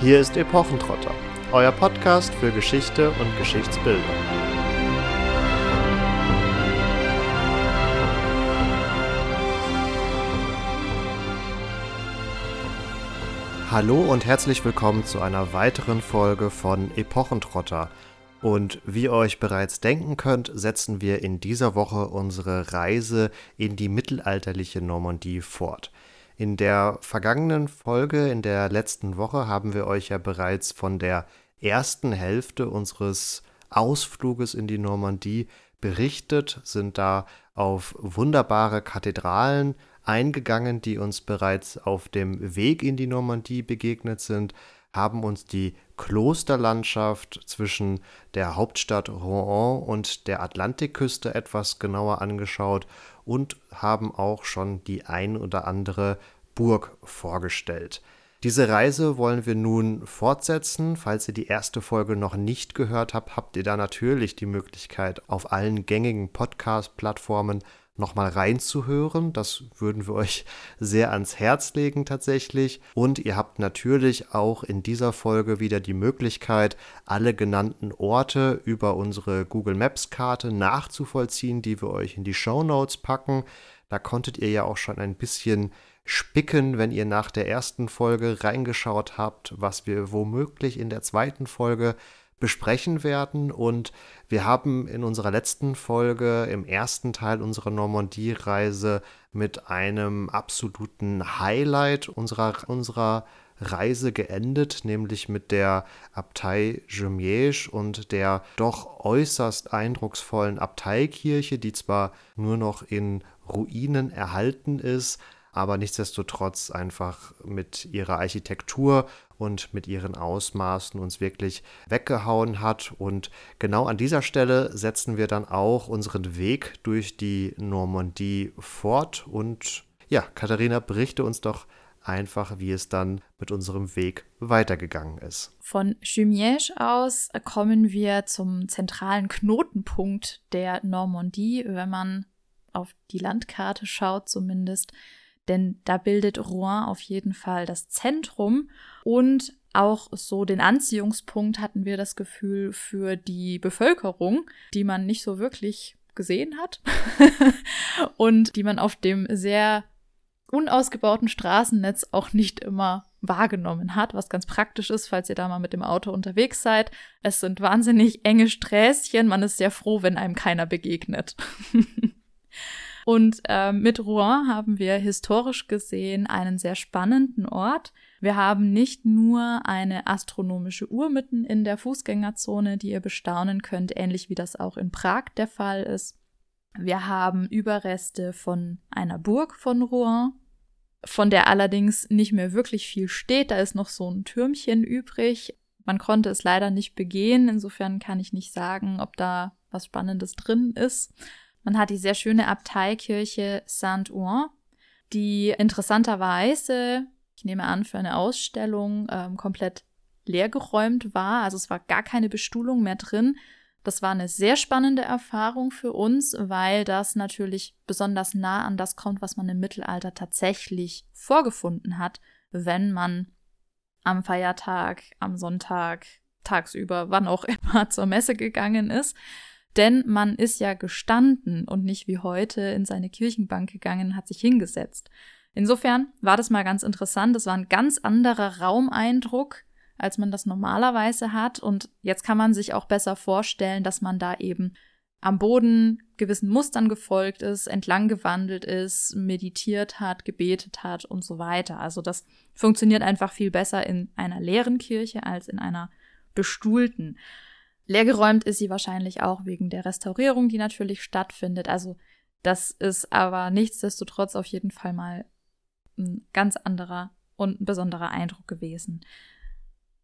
Hier ist Epochentrotter, euer Podcast für Geschichte und Geschichtsbildung. Hallo und herzlich willkommen zu einer weiteren Folge von Epochentrotter. Und wie ihr euch bereits denken könnt, setzen wir in dieser Woche unsere Reise in die mittelalterliche Normandie fort. In der vergangenen Folge, in der letzten Woche, haben wir euch ja bereits von der ersten Hälfte unseres Ausfluges in die Normandie berichtet, sind da auf wunderbare Kathedralen eingegangen, die uns bereits auf dem Weg in die Normandie begegnet sind, haben uns die Klosterlandschaft zwischen der Hauptstadt Rouen und der Atlantikküste etwas genauer angeschaut und haben auch schon die ein oder andere Burg vorgestellt. Diese Reise wollen wir nun fortsetzen. Falls ihr die erste Folge noch nicht gehört habt, habt ihr da natürlich die Möglichkeit, auf allen gängigen Podcast-Plattformen nochmal reinzuhören. Das würden wir euch sehr ans Herz legen tatsächlich. Und ihr habt natürlich auch in dieser Folge wieder die Möglichkeit, alle genannten Orte über unsere Google Maps Karte nachzuvollziehen, die wir euch in die Show Notes packen. Da konntet ihr ja auch schon ein bisschen spicken, wenn ihr nach der ersten Folge reingeschaut habt, was wir womöglich in der zweiten Folge besprechen werden. Und wir haben in unserer letzten Folge im ersten Teil unserer Normandie-Reise mit einem absoluten Highlight unserer, unserer Reise geendet, nämlich mit der Abtei Jumièges und der doch äußerst eindrucksvollen Abteikirche, die zwar nur noch in Ruinen erhalten ist, aber nichtsdestotrotz einfach mit ihrer Architektur und mit ihren Ausmaßen uns wirklich weggehauen hat. Und genau an dieser Stelle setzen wir dann auch unseren Weg durch die Normandie fort. Und ja, Katharina, berichte uns doch einfach, wie es dann mit unserem Weg weitergegangen ist. Von Jumièges aus kommen wir zum zentralen Knotenpunkt der Normandie, wenn man auf die Landkarte schaut zumindest denn da bildet Rouen auf jeden Fall das Zentrum und auch so den Anziehungspunkt hatten wir das Gefühl für die Bevölkerung, die man nicht so wirklich gesehen hat und die man auf dem sehr unausgebauten Straßennetz auch nicht immer wahrgenommen hat, was ganz praktisch ist, falls ihr da mal mit dem Auto unterwegs seid. Es sind wahnsinnig enge Sträßchen, man ist sehr froh, wenn einem keiner begegnet. Und äh, mit Rouen haben wir historisch gesehen einen sehr spannenden Ort. Wir haben nicht nur eine astronomische Uhr mitten in der Fußgängerzone, die ihr bestaunen könnt, ähnlich wie das auch in Prag der Fall ist. Wir haben Überreste von einer Burg von Rouen, von der allerdings nicht mehr wirklich viel steht. Da ist noch so ein Türmchen übrig. Man konnte es leider nicht begehen. Insofern kann ich nicht sagen, ob da was Spannendes drin ist. Man hat die sehr schöne Abteikirche Saint-Ouen, die interessanterweise, ich nehme an, für eine Ausstellung ähm, komplett leergeräumt war. Also es war gar keine Bestuhlung mehr drin. Das war eine sehr spannende Erfahrung für uns, weil das natürlich besonders nah an das kommt, was man im Mittelalter tatsächlich vorgefunden hat, wenn man am Feiertag, am Sonntag, tagsüber, wann auch immer zur Messe gegangen ist. Denn man ist ja gestanden und nicht wie heute in seine Kirchenbank gegangen, hat sich hingesetzt. Insofern war das mal ganz interessant. Das war ein ganz anderer Raumeindruck, als man das normalerweise hat. Und jetzt kann man sich auch besser vorstellen, dass man da eben am Boden gewissen Mustern gefolgt ist, entlang gewandelt ist, meditiert hat, gebetet hat und so weiter. Also das funktioniert einfach viel besser in einer leeren Kirche als in einer bestuhlten. Leergeräumt ist sie wahrscheinlich auch wegen der Restaurierung, die natürlich stattfindet. Also das ist aber nichtsdestotrotz auf jeden Fall mal ein ganz anderer und ein besonderer Eindruck gewesen.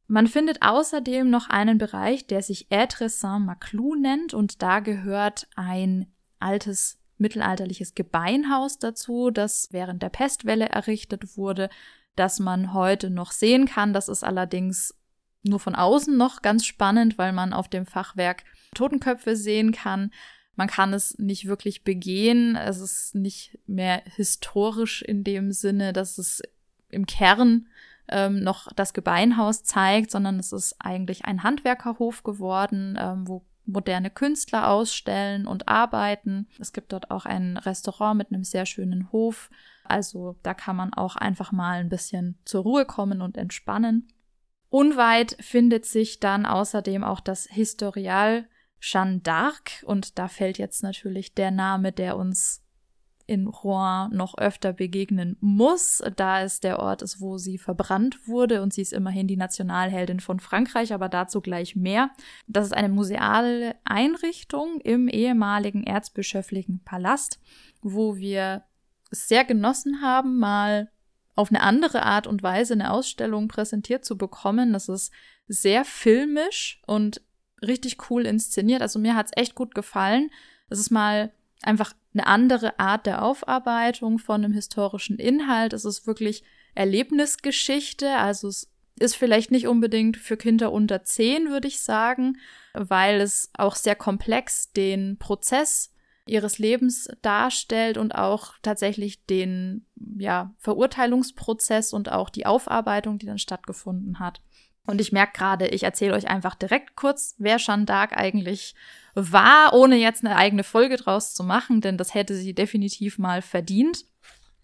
Man findet außerdem noch einen Bereich, der sich Etre Saint-Maclou nennt und da gehört ein altes mittelalterliches Gebeinhaus dazu, das während der Pestwelle errichtet wurde, das man heute noch sehen kann. Das ist allerdings nur von außen noch ganz spannend, weil man auf dem Fachwerk Totenköpfe sehen kann. Man kann es nicht wirklich begehen. Es ist nicht mehr historisch in dem Sinne, dass es im Kern ähm, noch das Gebeinhaus zeigt, sondern es ist eigentlich ein Handwerkerhof geworden, ähm, wo moderne Künstler ausstellen und arbeiten. Es gibt dort auch ein Restaurant mit einem sehr schönen Hof. Also da kann man auch einfach mal ein bisschen zur Ruhe kommen und entspannen. Unweit findet sich dann außerdem auch das Historial Jeanne d'Arc und da fällt jetzt natürlich der Name, der uns in Rouen noch öfter begegnen muss, da es der Ort ist, wo sie verbrannt wurde und sie ist immerhin die Nationalheldin von Frankreich, aber dazu gleich mehr. Das ist eine museale Einrichtung im ehemaligen erzbischöflichen Palast, wo wir es sehr genossen haben, mal auf eine andere Art und Weise eine Ausstellung präsentiert zu bekommen. Das ist sehr filmisch und richtig cool inszeniert. Also mir hat es echt gut gefallen. Es ist mal einfach eine andere Art der Aufarbeitung von einem historischen Inhalt. Es ist wirklich Erlebnisgeschichte. Also es ist vielleicht nicht unbedingt für Kinder unter zehn, würde ich sagen, weil es auch sehr komplex den Prozess ihres Lebens darstellt und auch tatsächlich den ja, Verurteilungsprozess und auch die Aufarbeitung, die dann stattgefunden hat. Und ich merke gerade, ich erzähle euch einfach direkt kurz, wer Jeanne d'Arc eigentlich war, ohne jetzt eine eigene Folge draus zu machen, denn das hätte sie definitiv mal verdient.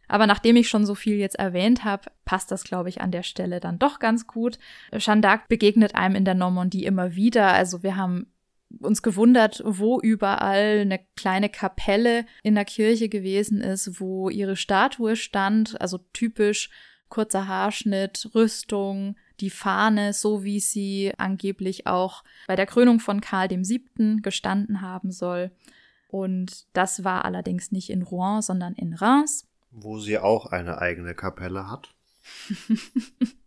Aber nachdem ich schon so viel jetzt erwähnt habe, passt das, glaube ich, an der Stelle dann doch ganz gut. Jeanne d'Arc begegnet einem in der Normandie immer wieder. Also wir haben uns gewundert, wo überall eine kleine Kapelle in der Kirche gewesen ist, wo ihre Statue stand, also typisch kurzer Haarschnitt, Rüstung, die Fahne, so wie sie angeblich auch bei der Krönung von Karl VII. gestanden haben soll. Und das war allerdings nicht in Rouen, sondern in Reims. Wo sie auch eine eigene Kapelle hat.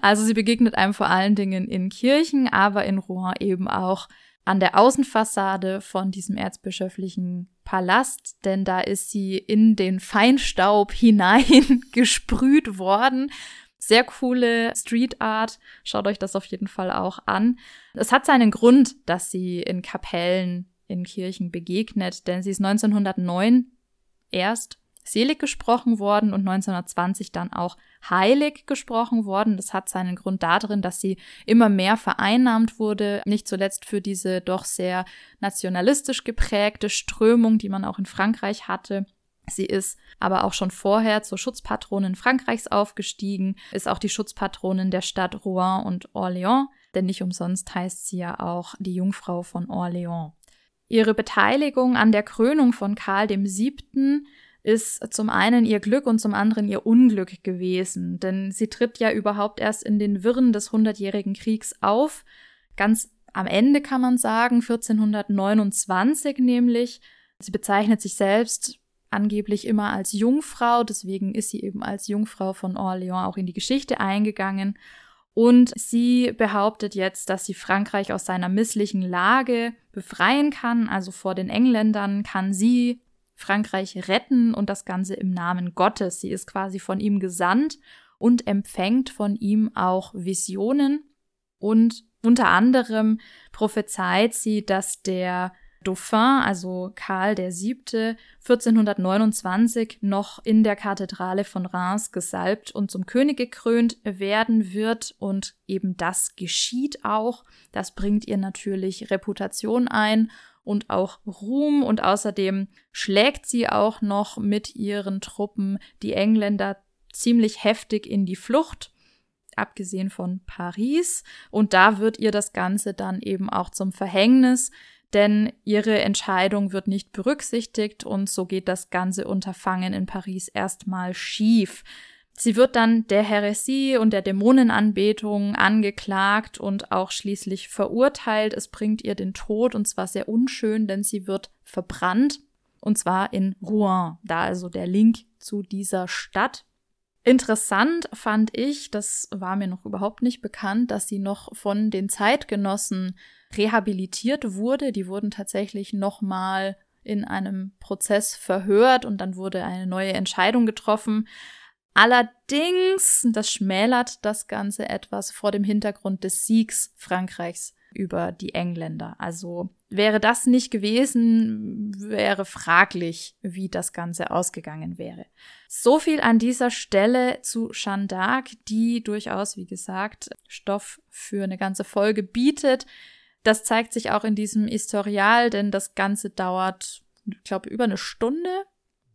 Also sie begegnet einem vor allen Dingen in Kirchen, aber in Rouen eben auch an der Außenfassade von diesem erzbischöflichen Palast, denn da ist sie in den Feinstaub hinein gesprüht worden. Sehr coole Street Art. Schaut euch das auf jeden Fall auch an. Es hat seinen Grund, dass sie in Kapellen in Kirchen begegnet, denn sie ist 1909 erst selig gesprochen worden und 1920 dann auch heilig gesprochen worden. Das hat seinen Grund darin, dass sie immer mehr vereinnahmt wurde, nicht zuletzt für diese doch sehr nationalistisch geprägte Strömung, die man auch in Frankreich hatte. Sie ist aber auch schon vorher zur Schutzpatronin Frankreichs aufgestiegen, ist auch die Schutzpatronin der Stadt Rouen und Orléans, denn nicht umsonst heißt sie ja auch die Jungfrau von Orléans. Ihre Beteiligung an der Krönung von Karl VII ist zum einen ihr Glück und zum anderen ihr Unglück gewesen. Denn sie tritt ja überhaupt erst in den Wirren des Hundertjährigen Kriegs auf. Ganz am Ende kann man sagen, 1429 nämlich. Sie bezeichnet sich selbst angeblich immer als Jungfrau, deswegen ist sie eben als Jungfrau von Orléans auch in die Geschichte eingegangen. Und sie behauptet jetzt, dass sie Frankreich aus seiner misslichen Lage befreien kann, also vor den Engländern kann sie Frankreich retten und das Ganze im Namen Gottes. Sie ist quasi von ihm gesandt und empfängt von ihm auch Visionen und unter anderem prophezeit sie, dass der Dauphin, also Karl VII., 1429 noch in der Kathedrale von Reims gesalbt und zum König gekrönt werden wird. Und eben das geschieht auch. Das bringt ihr natürlich Reputation ein und auch Ruhm und außerdem schlägt sie auch noch mit ihren Truppen die Engländer ziemlich heftig in die Flucht, abgesehen von Paris. Und da wird ihr das Ganze dann eben auch zum Verhängnis, denn ihre Entscheidung wird nicht berücksichtigt und so geht das ganze Unterfangen in Paris erstmal schief. Sie wird dann der Häresie und der Dämonenanbetung angeklagt und auch schließlich verurteilt. Es bringt ihr den Tod und zwar sehr unschön, denn sie wird verbrannt und zwar in Rouen. Da also der Link zu dieser Stadt. Interessant fand ich, das war mir noch überhaupt nicht bekannt, dass sie noch von den Zeitgenossen rehabilitiert wurde. Die wurden tatsächlich nochmal in einem Prozess verhört und dann wurde eine neue Entscheidung getroffen. Allerdings, das schmälert das Ganze etwas vor dem Hintergrund des Siegs Frankreichs über die Engländer. Also wäre das nicht gewesen, wäre fraglich, wie das Ganze ausgegangen wäre. So viel an dieser Stelle zu Jeanne d'Arc, die durchaus, wie gesagt, Stoff für eine ganze Folge bietet. Das zeigt sich auch in diesem Historial, denn das Ganze dauert, ich glaube, über eine Stunde.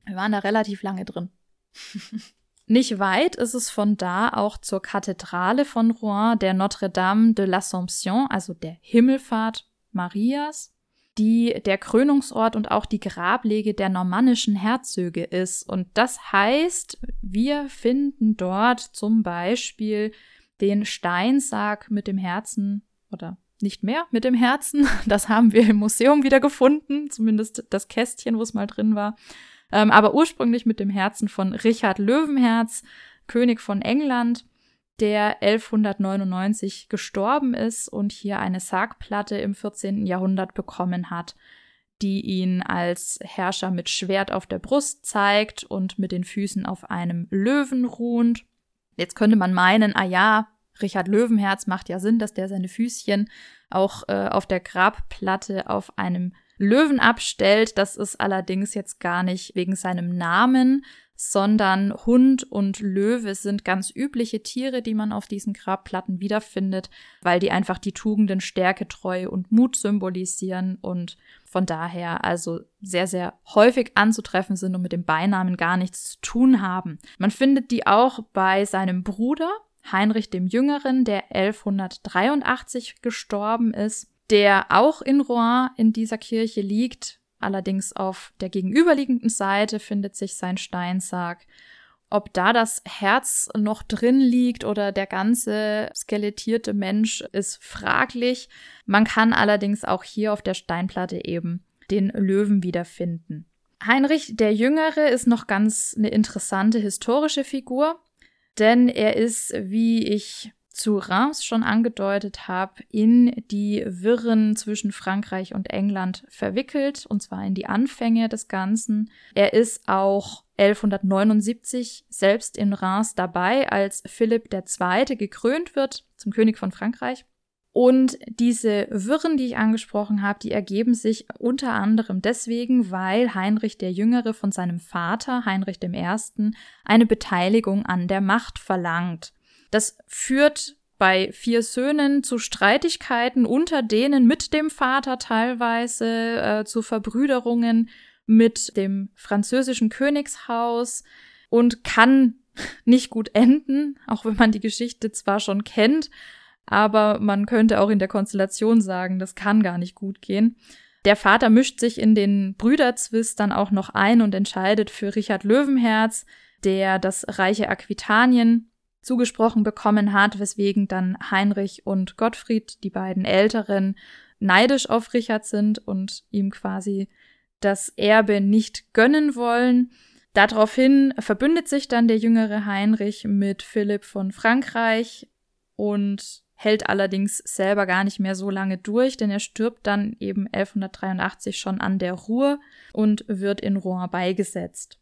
Wir waren da relativ lange drin. Nicht weit ist es von da auch zur Kathedrale von Rouen, der Notre-Dame de l'Assomption, also der Himmelfahrt Marias, die der Krönungsort und auch die Grablege der normannischen Herzöge ist. Und das heißt, wir finden dort zum Beispiel den Steinsarg mit dem Herzen oder nicht mehr mit dem Herzen. Das haben wir im Museum wieder gefunden, zumindest das Kästchen, wo es mal drin war ähm, aber ursprünglich mit dem Herzen von Richard Löwenherz, König von England, der 1199 gestorben ist und hier eine Sargplatte im 14. Jahrhundert bekommen hat, die ihn als Herrscher mit Schwert auf der Brust zeigt und mit den Füßen auf einem Löwen ruhend. Jetzt könnte man meinen, ah ja, Richard Löwenherz macht ja Sinn, dass der seine Füßchen auch äh, auf der Grabplatte auf einem Löwen abstellt. Das ist allerdings jetzt gar nicht wegen seinem Namen, sondern Hund und Löwe sind ganz übliche Tiere, die man auf diesen Grabplatten wiederfindet, weil die einfach die Tugenden Stärke, Treue und Mut symbolisieren und von daher also sehr, sehr häufig anzutreffen sind und mit dem Beinamen gar nichts zu tun haben. Man findet die auch bei seinem Bruder Heinrich dem Jüngeren, der 1183 gestorben ist der auch in Rouen in dieser Kirche liegt. Allerdings auf der gegenüberliegenden Seite findet sich sein Steinsarg. Ob da das Herz noch drin liegt oder der ganze skelettierte Mensch ist fraglich. Man kann allerdings auch hier auf der Steinplatte eben den Löwen wiederfinden. Heinrich der Jüngere ist noch ganz eine interessante historische Figur, denn er ist, wie ich zu Reims schon angedeutet habe, in die Wirren zwischen Frankreich und England verwickelt, und zwar in die Anfänge des Ganzen. Er ist auch 1179 selbst in Reims dabei, als Philipp II. gekrönt wird zum König von Frankreich. Und diese Wirren, die ich angesprochen habe, die ergeben sich unter anderem deswegen, weil Heinrich der Jüngere von seinem Vater, Heinrich I., eine Beteiligung an der Macht verlangt. Das führt bei vier Söhnen zu Streitigkeiten unter denen mit dem Vater teilweise, äh, zu Verbrüderungen mit dem französischen Königshaus und kann nicht gut enden, auch wenn man die Geschichte zwar schon kennt, aber man könnte auch in der Konstellation sagen, das kann gar nicht gut gehen. Der Vater mischt sich in den Brüderzwist dann auch noch ein und entscheidet für Richard Löwenherz, der das reiche Aquitanien zugesprochen bekommen hat, weswegen dann Heinrich und Gottfried, die beiden Älteren, neidisch auf Richard sind und ihm quasi das Erbe nicht gönnen wollen. Daraufhin verbündet sich dann der jüngere Heinrich mit Philipp von Frankreich und hält allerdings selber gar nicht mehr so lange durch, denn er stirbt dann eben 1183 schon an der Ruhr und wird in Rouen beigesetzt.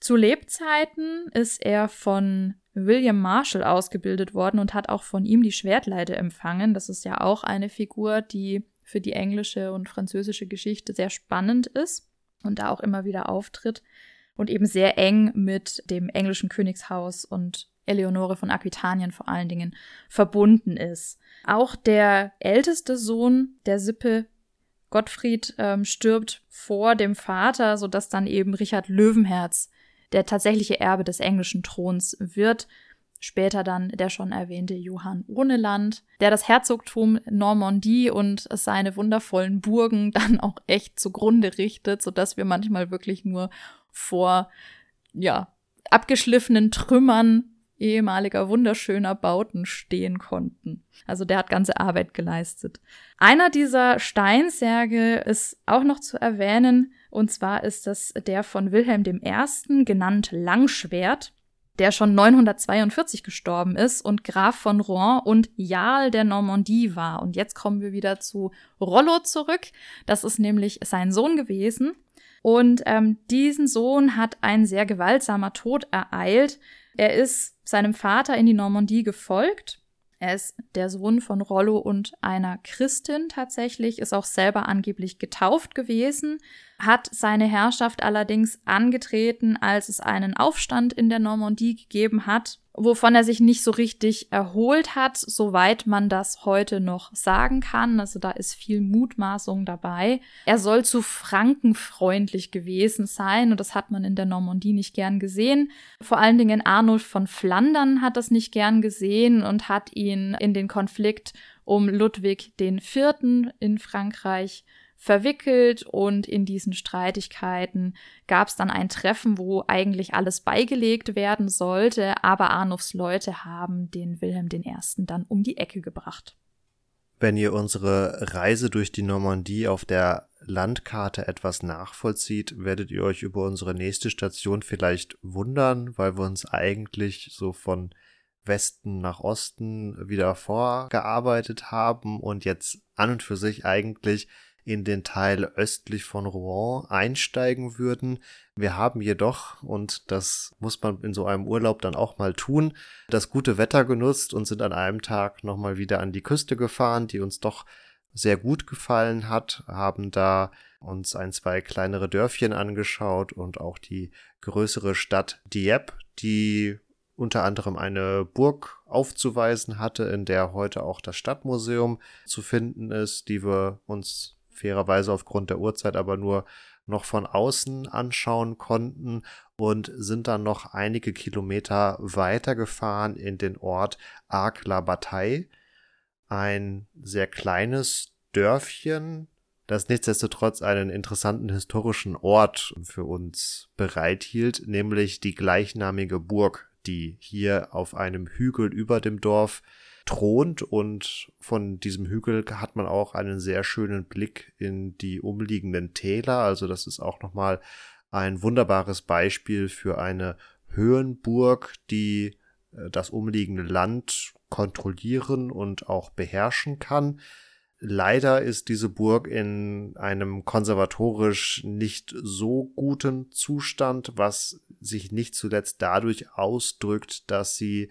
Zu Lebzeiten ist er von William Marshall ausgebildet worden und hat auch von ihm die Schwertleite empfangen. Das ist ja auch eine Figur, die für die englische und französische Geschichte sehr spannend ist und da auch immer wieder auftritt und eben sehr eng mit dem englischen Königshaus und Eleonore von Aquitanien vor allen Dingen verbunden ist. Auch der älteste Sohn der Sippe Gottfried ähm, stirbt vor dem Vater, sodass dann eben Richard Löwenherz der tatsächliche Erbe des englischen Throns wird. Später dann der schon erwähnte Johann Ohneland, der das Herzogtum Normandie und seine wundervollen Burgen dann auch echt zugrunde richtet, sodass wir manchmal wirklich nur vor, ja, abgeschliffenen Trümmern ehemaliger wunderschöner Bauten stehen konnten. Also der hat ganze Arbeit geleistet. Einer dieser Steinsärge ist auch noch zu erwähnen, und zwar ist das der von Wilhelm I., genannt Langschwert, der schon 942 gestorben ist und Graf von Rouen und Jarl der Normandie war. Und jetzt kommen wir wieder zu Rollo zurück. Das ist nämlich sein Sohn gewesen. Und ähm, diesen Sohn hat ein sehr gewaltsamer Tod ereilt. Er ist seinem Vater in die Normandie gefolgt Er ist der Sohn von Rollo und einer Christin tatsächlich, ist auch selber angeblich getauft gewesen, hat seine Herrschaft allerdings angetreten, als es einen Aufstand in der Normandie gegeben hat, wovon er sich nicht so richtig erholt hat, soweit man das heute noch sagen kann. Also da ist viel Mutmaßung dabei. Er soll zu frankenfreundlich gewesen sein und das hat man in der Normandie nicht gern gesehen. Vor allen Dingen Arnulf von Flandern hat das nicht gern gesehen und hat ihn in den Konflikt um Ludwig IV. in Frankreich verwickelt und in diesen Streitigkeiten gab es dann ein Treffen, wo eigentlich alles beigelegt werden sollte, aber Arnulfs Leute haben den Wilhelm I. dann um die Ecke gebracht. Wenn ihr unsere Reise durch die Normandie auf der Landkarte etwas nachvollzieht, werdet ihr euch über unsere nächste Station vielleicht wundern, weil wir uns eigentlich so von Westen nach Osten wieder vorgearbeitet haben und jetzt an und für sich eigentlich in den Teil östlich von Rouen einsteigen würden. Wir haben jedoch, und das muss man in so einem Urlaub dann auch mal tun, das gute Wetter genutzt und sind an einem Tag nochmal wieder an die Küste gefahren, die uns doch sehr gut gefallen hat, haben da uns ein, zwei kleinere Dörfchen angeschaut und auch die größere Stadt Dieppe, die unter anderem eine Burg aufzuweisen hatte, in der heute auch das Stadtmuseum zu finden ist, die wir uns fairerweise aufgrund der Uhrzeit aber nur noch von außen anschauen konnten und sind dann noch einige Kilometer weiter gefahren in den Ort Arc-la-Bataille, ein sehr kleines Dörfchen, das nichtsdestotrotz einen interessanten historischen Ort für uns bereithielt, nämlich die gleichnamige Burg, die hier auf einem Hügel über dem Dorf thront und von diesem Hügel hat man auch einen sehr schönen Blick in die umliegenden Täler. Also das ist auch nochmal ein wunderbares Beispiel für eine Höhenburg, die äh, das umliegende Land kontrollieren und auch beherrschen kann. Leider ist diese Burg in einem konservatorisch nicht so guten Zustand, was sich nicht zuletzt dadurch ausdrückt, dass sie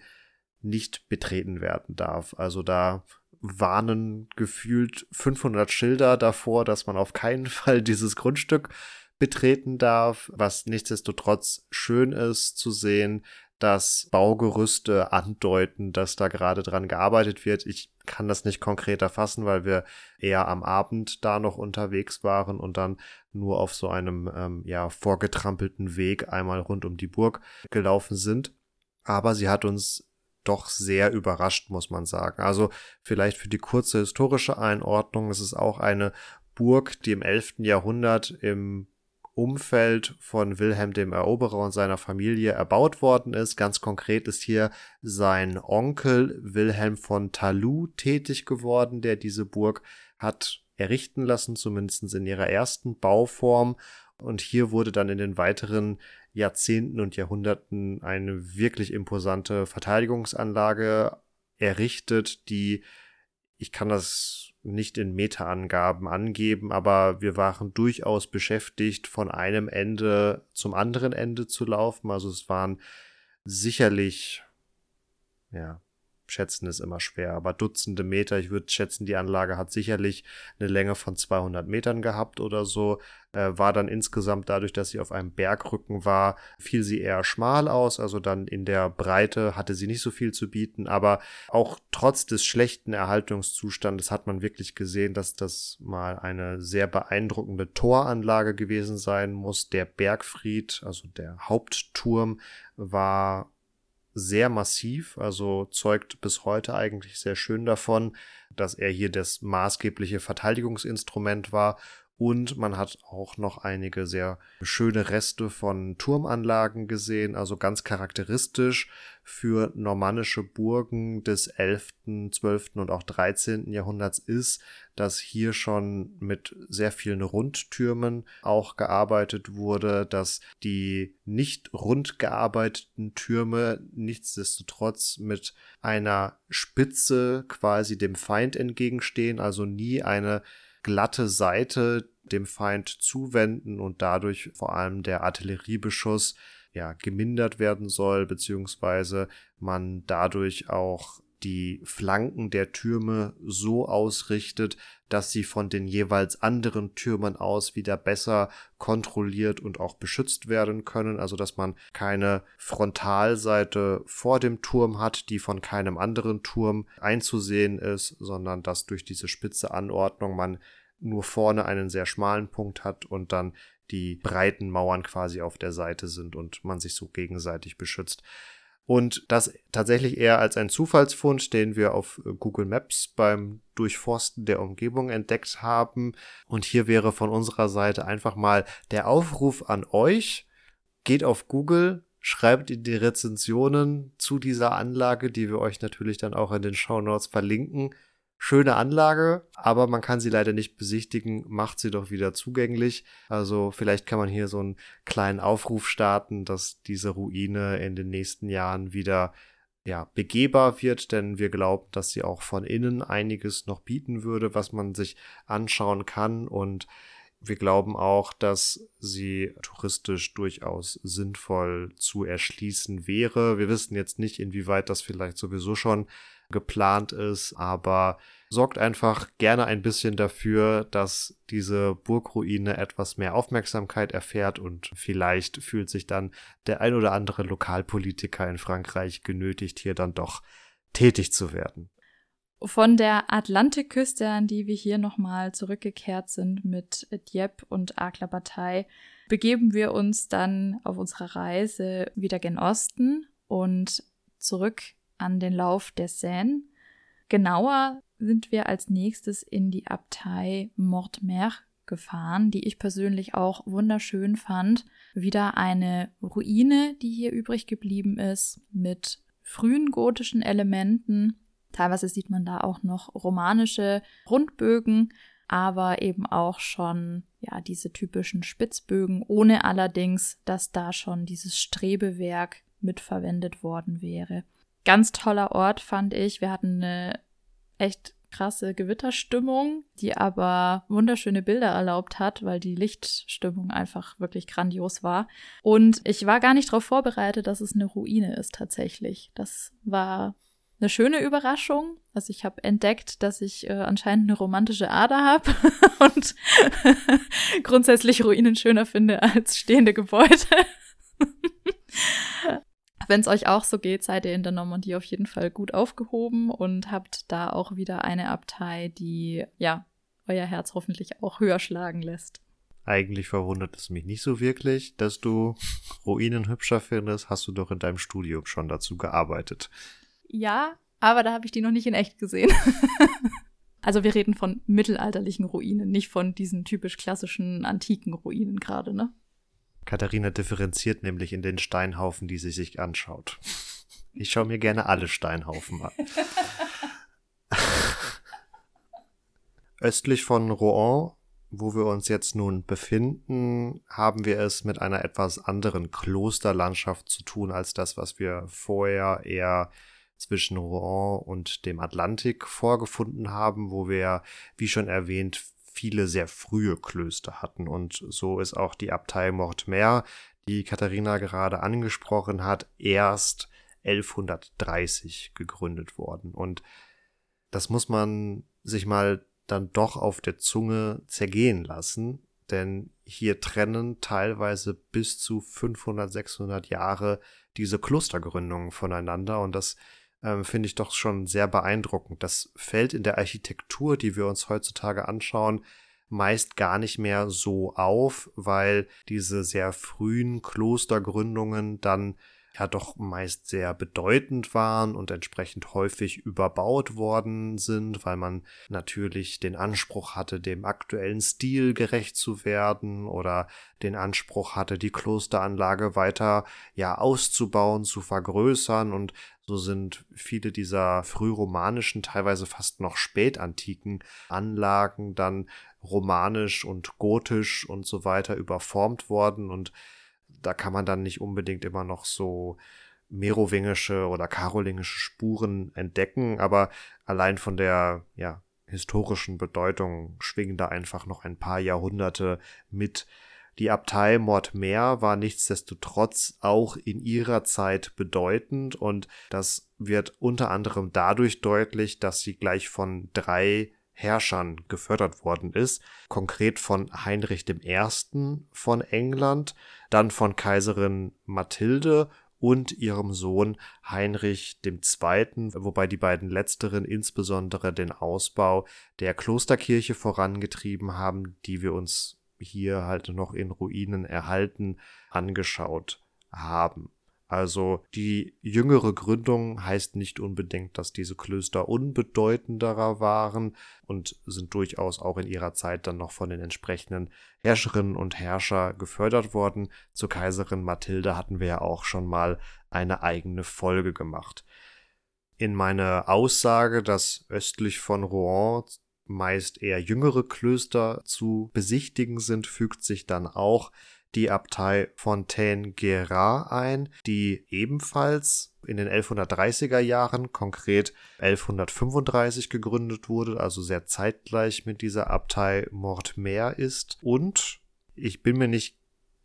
nicht betreten werden darf. Also da warnen gefühlt 500 Schilder davor, dass man auf keinen Fall dieses Grundstück betreten darf, was nichtsdestotrotz schön ist zu sehen, dass Baugerüste andeuten, dass da gerade dran gearbeitet wird. Ich kann das nicht konkreter fassen, weil wir eher am Abend da noch unterwegs waren und dann nur auf so einem ähm, ja vorgetrampelten Weg einmal rund um die Burg gelaufen sind. Aber sie hat uns doch sehr überrascht, muss man sagen. Also vielleicht für die kurze historische Einordnung, es ist auch eine Burg, die im 11. Jahrhundert im Umfeld von Wilhelm dem Eroberer und seiner Familie erbaut worden ist. Ganz konkret ist hier sein Onkel Wilhelm von Talou tätig geworden, der diese Burg hat errichten lassen, zumindest in ihrer ersten Bauform. Und hier wurde dann in den weiteren Jahrzehnten und Jahrhunderten eine wirklich imposante Verteidigungsanlage errichtet, die ich kann das nicht in Meta-Angaben angeben, aber wir waren durchaus beschäftigt, von einem Ende zum anderen Ende zu laufen. Also es waren sicherlich, ja, schätzen ist immer schwer, aber Dutzende Meter. Ich würde schätzen, die Anlage hat sicherlich eine Länge von 200 Metern gehabt oder so. Äh, war dann insgesamt dadurch, dass sie auf einem Bergrücken war, fiel sie eher schmal aus. Also dann in der Breite hatte sie nicht so viel zu bieten. Aber auch trotz des schlechten Erhaltungszustandes hat man wirklich gesehen, dass das mal eine sehr beeindruckende Toranlage gewesen sein muss. Der Bergfried, also der Hauptturm, war sehr massiv, also zeugt bis heute eigentlich sehr schön davon, dass er hier das maßgebliche Verteidigungsinstrument war. Und man hat auch noch einige sehr schöne Reste von Turmanlagen gesehen, also ganz charakteristisch für normannische Burgen des 11., 12. und auch 13. Jahrhunderts ist, dass hier schon mit sehr vielen Rundtürmen auch gearbeitet wurde, dass die nicht rund gearbeiteten Türme nichtsdestotrotz mit einer Spitze quasi dem Feind entgegenstehen, also nie eine glatte Seite dem Feind zuwenden und dadurch vor allem der Artilleriebeschuss ja gemindert werden soll, beziehungsweise man dadurch auch die Flanken der Türme so ausrichtet, dass sie von den jeweils anderen Türmen aus wieder besser kontrolliert und auch beschützt werden können. Also dass man keine Frontalseite vor dem Turm hat, die von keinem anderen Turm einzusehen ist, sondern dass durch diese spitze Anordnung man nur vorne einen sehr schmalen Punkt hat und dann die breiten Mauern quasi auf der Seite sind und man sich so gegenseitig beschützt. Und das tatsächlich eher als ein Zufallsfund, den wir auf äh, Google Maps beim Durchforsten der Umgebung entdeckt haben. Und hier wäre von unserer Seite einfach mal der Aufruf an euch. Geht auf Google, schreibt in die Rezensionen zu dieser Anlage, die wir euch natürlich dann auch in den Show Notes verlinken. Schöne Anlage, aber man kann sie leider nicht besichtigen, macht sie doch wieder zugänglich. Also vielleicht kann man hier so einen kleinen Aufruf starten, dass diese Ruine in den nächsten Jahren wieder ja, begehbar wird, denn wir glauben, dass sie auch von innen einiges noch bieten würde, was man sich anschauen kann und wir glauben auch, dass sie touristisch durchaus sinnvoll zu erschließen wäre. Wir wissen jetzt nicht, inwieweit das vielleicht sowieso schon geplant ist, aber sorgt einfach gerne ein bisschen dafür, dass diese Burgruine etwas mehr Aufmerksamkeit erfährt und vielleicht fühlt sich dann der ein oder andere Lokalpolitiker in Frankreich genötigt, hier dann doch tätig zu werden. Von der Atlantikküste, an die wir hier nochmal zurückgekehrt sind mit Dieppe und Akla-Bataille, begeben wir uns dann auf unserer Reise wieder gen Osten und zurück an den Lauf der Seine. Genauer sind wir als nächstes in die Abtei Mortemer gefahren, die ich persönlich auch wunderschön fand. Wieder eine Ruine, die hier übrig geblieben ist, mit frühen gotischen Elementen. Teilweise sieht man da auch noch romanische Rundbögen, aber eben auch schon ja diese typischen Spitzbögen, ohne allerdings, dass da schon dieses Strebewerk mitverwendet worden wäre. Ganz toller Ort fand ich. Wir hatten eine echt krasse Gewitterstimmung, die aber wunderschöne Bilder erlaubt hat, weil die Lichtstimmung einfach wirklich grandios war. Und ich war gar nicht darauf vorbereitet, dass es eine Ruine ist tatsächlich. Das war eine schöne Überraschung. Also ich habe entdeckt, dass ich äh, anscheinend eine romantische Ader habe und grundsätzlich Ruinen schöner finde als stehende Gebäude. Wenn es euch auch so geht, seid ihr in der Normandie auf jeden Fall gut aufgehoben und habt da auch wieder eine Abtei, die ja euer Herz hoffentlich auch höher schlagen lässt. Eigentlich verwundert es mich nicht so wirklich, dass du Ruinen hübscher findest. Hast du doch in deinem Studium schon dazu gearbeitet. Ja, aber da habe ich die noch nicht in echt gesehen. also wir reden von mittelalterlichen Ruinen, nicht von diesen typisch klassischen antiken Ruinen gerade, ne? Katharina differenziert nämlich in den Steinhaufen, die sie sich anschaut. Ich schaue mir gerne alle Steinhaufen an. Östlich von Rouen, wo wir uns jetzt nun befinden, haben wir es mit einer etwas anderen Klosterlandschaft zu tun als das, was wir vorher eher zwischen Rouen und dem Atlantik vorgefunden haben, wo wir, wie schon erwähnt, viele sehr frühe Klöster hatten. Und so ist auch die Abtei Mortemer, die Katharina gerade angesprochen hat, erst 1130 gegründet worden. Und das muss man sich mal dann doch auf der Zunge zergehen lassen, denn hier trennen teilweise bis zu 500, 600 Jahre diese Klostergründungen voneinander und das ähm, finde ich doch schon sehr beeindruckend. Das fällt in der Architektur, die wir uns heutzutage anschauen, meist gar nicht mehr so auf, weil diese sehr frühen Klostergründungen dann ja doch meist sehr bedeutend waren und entsprechend häufig überbaut worden sind, weil man natürlich den Anspruch hatte, dem aktuellen Stil gerecht zu werden oder den Anspruch hatte, die Klosteranlage weiter ja auszubauen, zu vergrößern. Und so sind viele dieser frühromanischen, teilweise fast noch spätantiken Anlagen dann romanisch und gotisch und so weiter überformt worden. Und da kann man dann nicht unbedingt immer noch so merowingische oder karolingische Spuren entdecken, aber allein von der ja, historischen Bedeutung schwingen da einfach noch ein paar Jahrhunderte mit, Die Abtei Mortmer war nichtsdestotrotz auch in ihrer Zeit bedeutend und das wird unter anderem dadurch deutlich, dass sie gleich von drei Herrschern gefördert worden ist, konkret von Heinrich I. von England, dann von Kaiserin Mathilde und ihrem Sohn Heinrich II., wobei die beiden letzteren insbesondere den Ausbau der Klosterkirche vorangetrieben haben, die wir uns hier halt noch in Ruinen erhalten angeschaut haben. Also die jüngere Gründung heißt nicht unbedingt, dass diese Klöster unbedeutenderer waren und sind durchaus auch in ihrer Zeit dann noch von den entsprechenden Herrscherinnen und Herrscher gefördert worden. Zur Kaiserin Mathilde hatten wir ja auch schon mal eine eigene Folge gemacht. In meiner Aussage, dass östlich von Rouen meist eher jüngere Klöster zu besichtigen sind, fügt sich dann auch die Abtei Fontaine-Guérat ein, die ebenfalls in den 1130er Jahren, konkret 1135 gegründet wurde, also sehr zeitgleich mit dieser Abtei Mortemer ist. Und ich bin mir nicht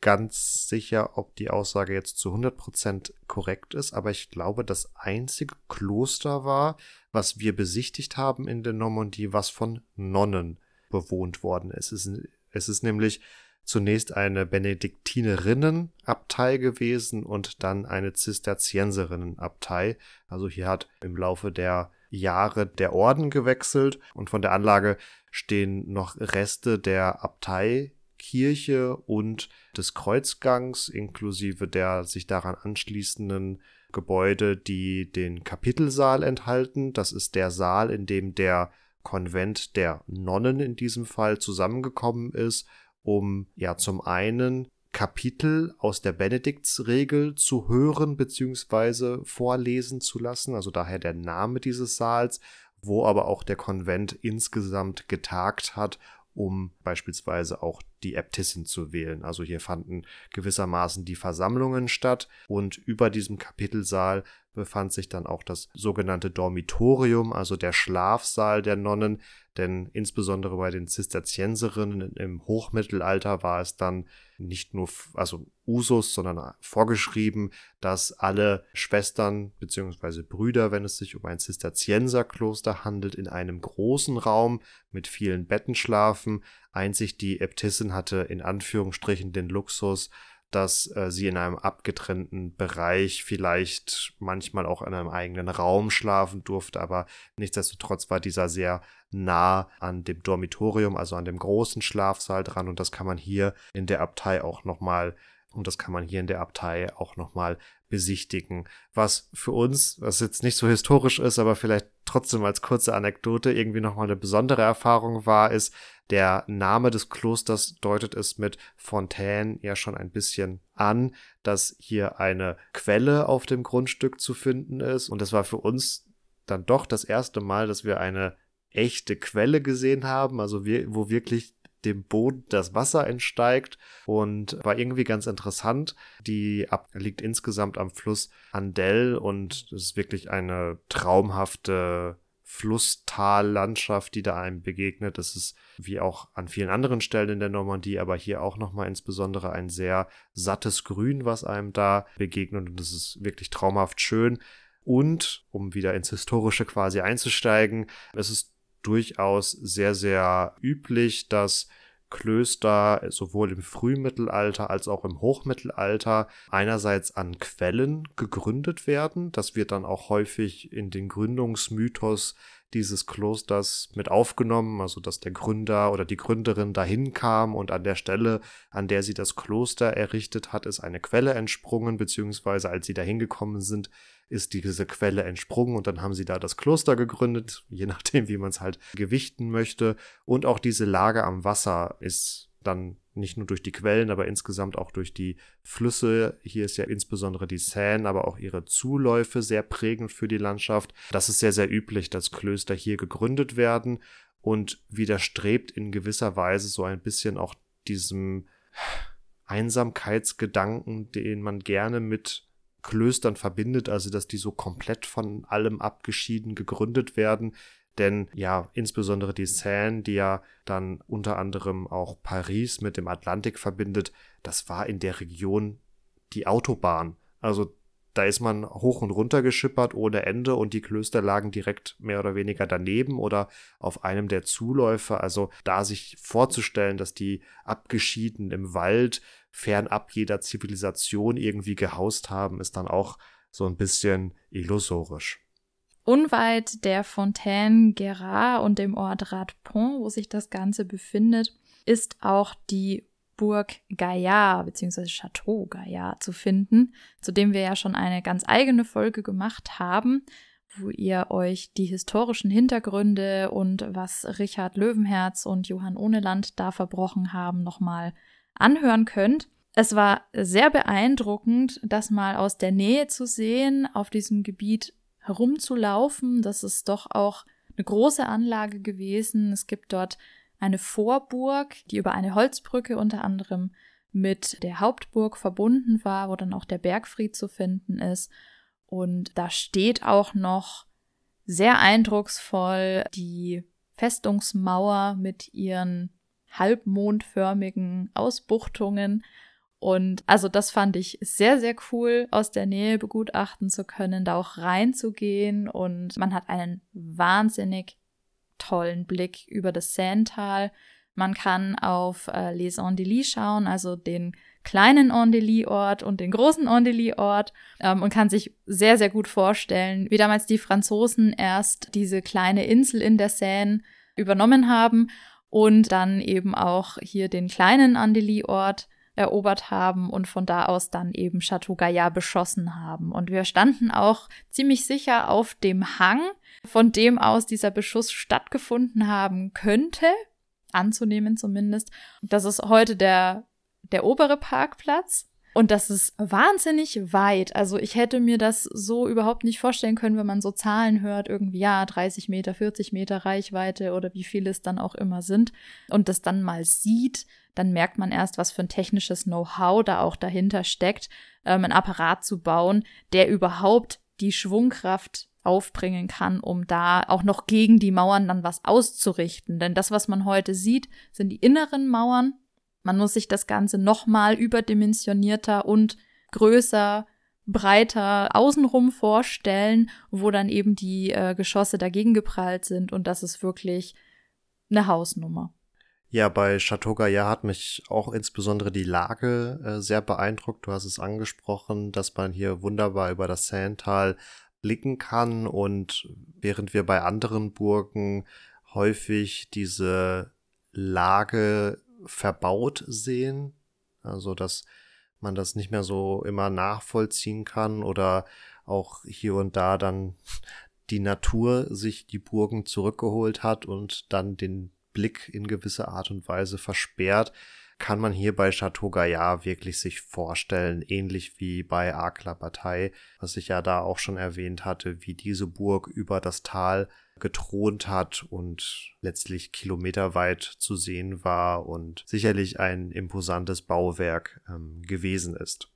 ganz sicher, ob die Aussage jetzt zu 100% korrekt ist, aber ich glaube, das einzige Kloster war, was wir besichtigt haben in der Normandie, was von Nonnen bewohnt worden ist. Es ist, es ist nämlich zunächst eine Benediktinerinnenabtei gewesen und dann eine Zisterzienserinnenabtei. Also hier hat im Laufe der Jahre der Orden gewechselt und von der Anlage stehen noch Reste der Abteikirche und des Kreuzgangs inklusive der sich daran anschließenden Gebäude, die den Kapitelsaal enthalten. Das ist der Saal, in dem der Konvent der Nonnen in diesem Fall zusammengekommen ist um ja zum einen Kapitel aus der Benediktsregel zu hören bzw. vorlesen zu lassen, also daher der Name dieses Saals, wo aber auch der Konvent insgesamt getagt hat, um beispielsweise auch die Äbtissin zu wählen. Also hier fanden gewissermaßen die Versammlungen statt und über diesem Kapitelsaal befand sich dann auch das sogenannte Dormitorium, also der Schlafsaal der Nonnen, denn insbesondere bei den Zisterzienserinnen im Hochmittelalter war es dann nicht nur also Usus, sondern vorgeschrieben, dass alle Schwestern bzw. Brüder, wenn es sich um ein Zisterzienserkloster handelt, in einem großen Raum mit vielen Betten schlafen. Einzig die Äbtissin hatte in Anführungsstrichen den Luxus, dass äh, sie in einem abgetrennten Bereich vielleicht manchmal auch in einem eigenen Raum schlafen durfte, aber nichtsdestotrotz war dieser sehr nah an dem Dormitorium, also an dem großen Schlafsaal dran und das kann man hier in der Abtei auch nochmal und das kann man hier in der Abtei auch nochmal besichtigen. Was für uns, was jetzt nicht so historisch ist, aber vielleicht trotzdem als kurze Anekdote irgendwie nochmal eine besondere Erfahrung war, ist, der Name des Klosters deutet es mit Fontaine ja schon ein bisschen an, dass hier eine Quelle auf dem Grundstück zu finden ist. Und das war für uns dann doch das erste Mal, dass wir eine echte Quelle gesehen haben, also wir, wo wirklich dem Boden das Wasser entsteigt und war irgendwie ganz interessant. Die Ab liegt insgesamt am Fluss Andel und es ist wirklich eine traumhafte Flusstallandschaft, die da einem begegnet. Das ist wie auch an vielen anderen Stellen in der Normandie, aber hier auch nochmal insbesondere ein sehr sattes Grün, was einem da begegnet und das ist wirklich traumhaft schön. Und, um wieder ins Historische quasi einzusteigen, es ist durchaus sehr, sehr üblich, dass Klöster sowohl im Frühmittelalter als auch im Hochmittelalter einerseits an Quellen gegründet werden. Das wird dann auch häufig in den Gründungsmythos dieses Klosters mit aufgenommen, also dass der Gründer oder die Gründerin dahin kam und an der Stelle, an der sie das Kloster errichtet hat, ist eine Quelle entsprungen, beziehungsweise als sie dahin gekommen sind, ist diese Quelle entsprungen und dann haben sie da das Kloster gegründet, je nachdem, wie man es halt gewichten möchte. Und auch diese Lage am Wasser ist dann nicht nur durch die Quellen, aber insgesamt auch durch die Flüsse. Hier ist ja insbesondere die Seine, aber auch ihre Zuläufe sehr prägend für die Landschaft. Das ist sehr, sehr üblich, dass Klöster hier gegründet werden und widerstrebt in gewisser Weise so ein bisschen auch diesem Einsamkeitsgedanken, den man gerne mit Klöstern verbindet, also dass die so komplett von allem abgeschieden gegründet werden. Denn ja, insbesondere die Seine, die ja dann unter anderem auch Paris mit dem Atlantik verbindet, das war in der Region die Autobahn. Also da ist man hoch und runter geschippert ohne Ende und die Klöster lagen direkt mehr oder weniger daneben oder auf einem der Zuläufe. Also da sich vorzustellen, dass die abgeschieden im Wald fernab jeder Zivilisation irgendwie gehaust haben, ist dann auch so ein bisschen illusorisch. Unweit der Fontaine Gerard und dem Ort Radpont, wo sich das Ganze befindet, ist auch die Burg Gaillard bzw. Chateau Gaillard zu finden, zu dem wir ja schon eine ganz eigene Folge gemacht haben, wo ihr euch die historischen Hintergründe und was Richard Löwenherz und Johann Ohneland da verbrochen haben, nochmal anhören könnt. Es war sehr beeindruckend, das mal aus der Nähe zu sehen, auf diesem Gebiet herumzulaufen. Das ist doch auch eine große Anlage gewesen. Es gibt dort eine Vorburg, die über eine Holzbrücke unter anderem mit der Hauptburg verbunden war, wo dann auch der Bergfried zu finden ist. Und da steht auch noch sehr eindrucksvoll die Festungsmauer mit ihren halbmondförmigen Ausbuchtungen und also das fand ich sehr, sehr cool, aus der Nähe begutachten zu können, da auch reinzugehen. Und man hat einen wahnsinnig tollen Blick über das Seintal. Man kann auf äh, Les Andelys schauen, also den kleinen Andely-Ort und den großen Andely-Ort ähm, und kann sich sehr, sehr gut vorstellen, wie damals die Franzosen erst diese kleine Insel in der Seine übernommen haben und dann eben auch hier den kleinen Andely-Ort erobert haben und von da aus dann eben Chateau Gaillard beschossen haben. Und wir standen auch ziemlich sicher auf dem Hang, von dem aus dieser Beschuss stattgefunden haben könnte, anzunehmen zumindest. Das ist heute der, der obere Parkplatz. Und das ist wahnsinnig weit. Also ich hätte mir das so überhaupt nicht vorstellen können, wenn man so Zahlen hört, irgendwie ja, 30 Meter, 40 Meter Reichweite oder wie viele es dann auch immer sind und das dann mal sieht, dann merkt man erst, was für ein technisches Know-how da auch dahinter steckt, ähm, ein Apparat zu bauen, der überhaupt die Schwungkraft aufbringen kann, um da auch noch gegen die Mauern dann was auszurichten. Denn das, was man heute sieht, sind die inneren Mauern. Man muss sich das Ganze nochmal überdimensionierter und größer, breiter außenrum vorstellen, wo dann eben die äh, Geschosse dagegen geprallt sind. Und das ist wirklich eine Hausnummer. Ja, bei Chateau Gaillard hat mich auch insbesondere die Lage äh, sehr beeindruckt. Du hast es angesprochen, dass man hier wunderbar über das Seintal blicken kann und während wir bei anderen Burgen häufig diese Lage verbaut sehen, also dass man das nicht mehr so immer nachvollziehen kann oder auch hier und da dann die Natur sich die Burgen zurückgeholt hat und dann den Blick in gewisser Art und Weise versperrt, kann man hier bei Chateau Gaillard wirklich sich vorstellen, ähnlich wie bei Akla Bataille, was ich ja da auch schon erwähnt hatte, wie diese Burg über das Tal gethront hat und letztlich kilometerweit zu sehen war und sicherlich ein imposantes Bauwerk ähm, gewesen ist.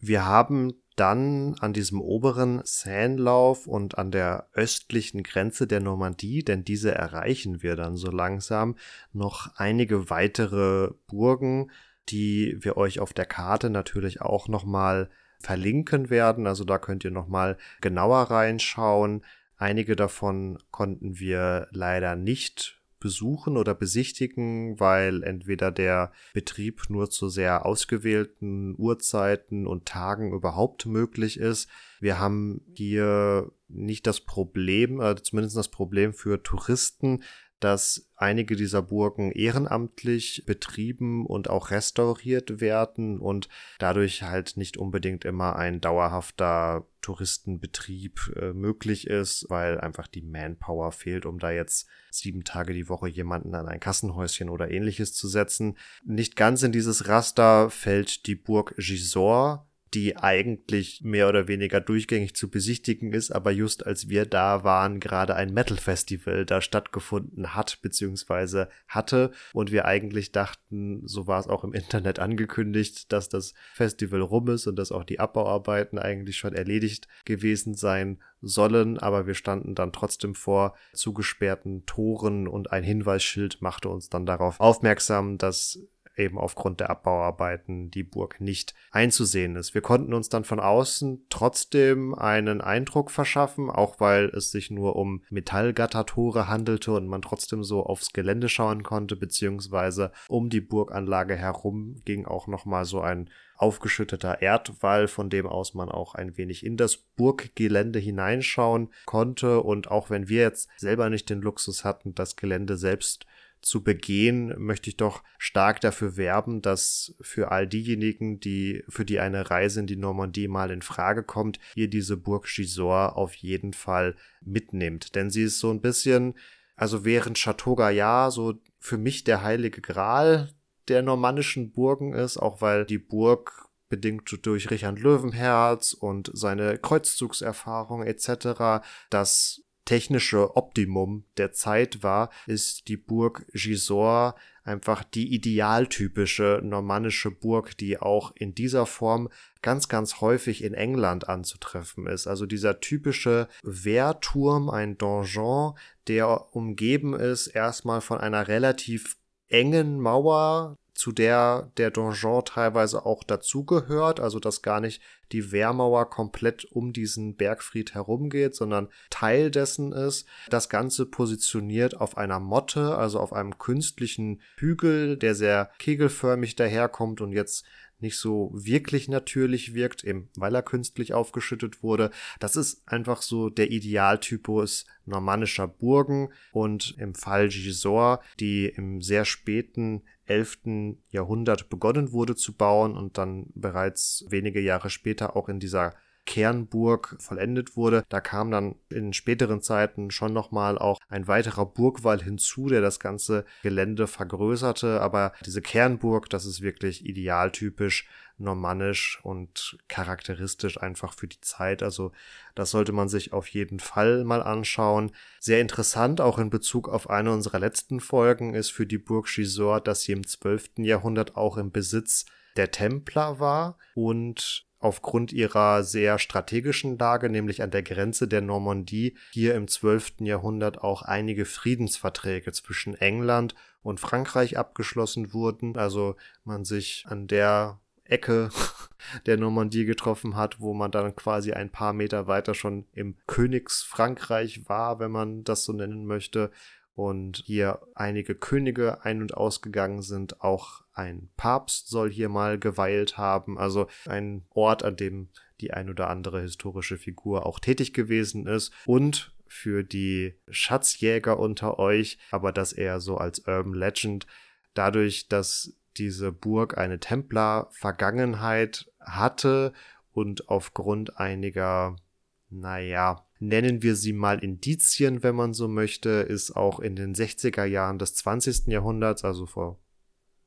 Wir haben dann an diesem oberen Seinelauf und an der östlichen Grenze der Normandie, denn diese erreichen wir dann so langsam, noch einige weitere Burgen, die wir euch auf der Karte natürlich auch nochmal verlinken werden. Also da könnt ihr nochmal genauer reinschauen. Einige davon konnten wir leider nicht besuchen oder besichtigen, weil entweder der Betrieb nur zu sehr ausgewählten Uhrzeiten und Tagen überhaupt möglich ist. Wir haben hier nicht das Problem, äh, zumindest das Problem für Touristen, dass einige dieser Burgen ehrenamtlich betrieben und auch restauriert werden und dadurch halt nicht unbedingt immer ein dauerhafter Touristenbetrieb äh, möglich ist, weil einfach die Manpower fehlt, um da jetzt sieben Tage die Woche jemanden an ein Kassenhäuschen oder ähnliches zu setzen. Nicht ganz in dieses Raster fällt die Burg Gisors, die eigentlich mehr oder weniger durchgängig zu besichtigen ist, aber just als wir da waren, gerade ein Metal-Festival da stattgefunden hat, beziehungsweise hatte und wir eigentlich dachten, so war es auch im Internet angekündigt, dass das Festival rum ist und dass auch die Abbauarbeiten eigentlich schon erledigt gewesen sein sollen, aber wir standen dann trotzdem vor zugesperrten Toren und ein Hinweisschild machte uns dann darauf aufmerksam, dass eben aufgrund der Abbauarbeiten die Burg nicht einzusehen ist. Wir konnten uns dann von außen trotzdem einen Eindruck verschaffen, auch weil es sich nur um Metallgattertore handelte und man trotzdem so aufs Gelände schauen konnte, beziehungsweise um die Burganlage herum ging auch nochmal so ein aufgeschütteter Erdwall, von dem aus man auch ein wenig in das Burggelände hineinschauen konnte. Und auch wenn wir jetzt selber nicht den Luxus hatten, das Gelände selbst zu begehen, möchte ich doch stark dafür werben, dass für all diejenigen, die für die eine Reise in die Normandie mal in Frage kommt, ihr diese Burg Gisors auf jeden Fall mitnimmt. Denn sie ist so ein bisschen, also während Chateau Gaillard so für mich der heilige Gral der normannischen Burgen ist, auch weil die Burg bedingt durch Richard Löwenherz und seine Kreuzzugserfahrung etc. das technische Optimum der Zeit war, ist die Burg Gisors einfach die idealtypische normannische Burg, die auch in dieser Form ganz, ganz häufig in England anzutreffen ist. Also dieser typische Wehrturm, ein Donjon, der umgeben ist erstmal von einer relativ engen Mauer, zu der der Donjon teilweise auch dazugehört, also dass gar nicht die Wehrmauer komplett um diesen Bergfried herumgeht, sondern Teil dessen ist. Das Ganze positioniert auf einer Motte, also auf einem künstlichen Hügel, der sehr kegelförmig daherkommt und jetzt nicht so wirklich natürlich wirkt, eben weil er künstlich aufgeschüttet wurde. Das ist einfach so der Idealtypus normannischer Burgen und im Fall Gisors, die im sehr späten 11. Jahrhundert begonnen wurde zu bauen und dann bereits wenige Jahre später auch in dieser Kernburg vollendet wurde. Da kam dann in späteren Zeiten schon nochmal auch ein weiterer Burgwall hinzu, der das ganze Gelände vergrößerte. Aber diese Kernburg, das ist wirklich idealtypisch normannisch und charakteristisch einfach für die Zeit. Also das sollte man sich auf jeden Fall mal anschauen. Sehr interessant auch in Bezug auf eine unserer letzten Folgen ist für die Burg Gisors, dass sie im 12. Jahrhundert auch im Besitz der Templer war und aufgrund ihrer sehr strategischen Lage, nämlich an der Grenze der Normandie, hier im 12. Jahrhundert auch einige Friedensverträge zwischen England und Frankreich abgeschlossen wurden. Also man sich an der Ecke der Normandie getroffen hat, wo man dann quasi ein paar Meter weiter schon im Königsfrankreich war, wenn man das so nennen möchte. Und hier einige Könige ein- und ausgegangen sind. Auch ein Papst soll hier mal geweilt haben. Also ein Ort, an dem die ein oder andere historische Figur auch tätig gewesen ist. Und für die Schatzjäger unter euch, aber das eher so als Urban Legend, dadurch, dass diese Burg eine Templer-Vergangenheit hatte und aufgrund einiger, naja, nennen wir sie mal Indizien, wenn man so möchte, ist auch in den 60er Jahren des 20. Jahrhunderts, also vor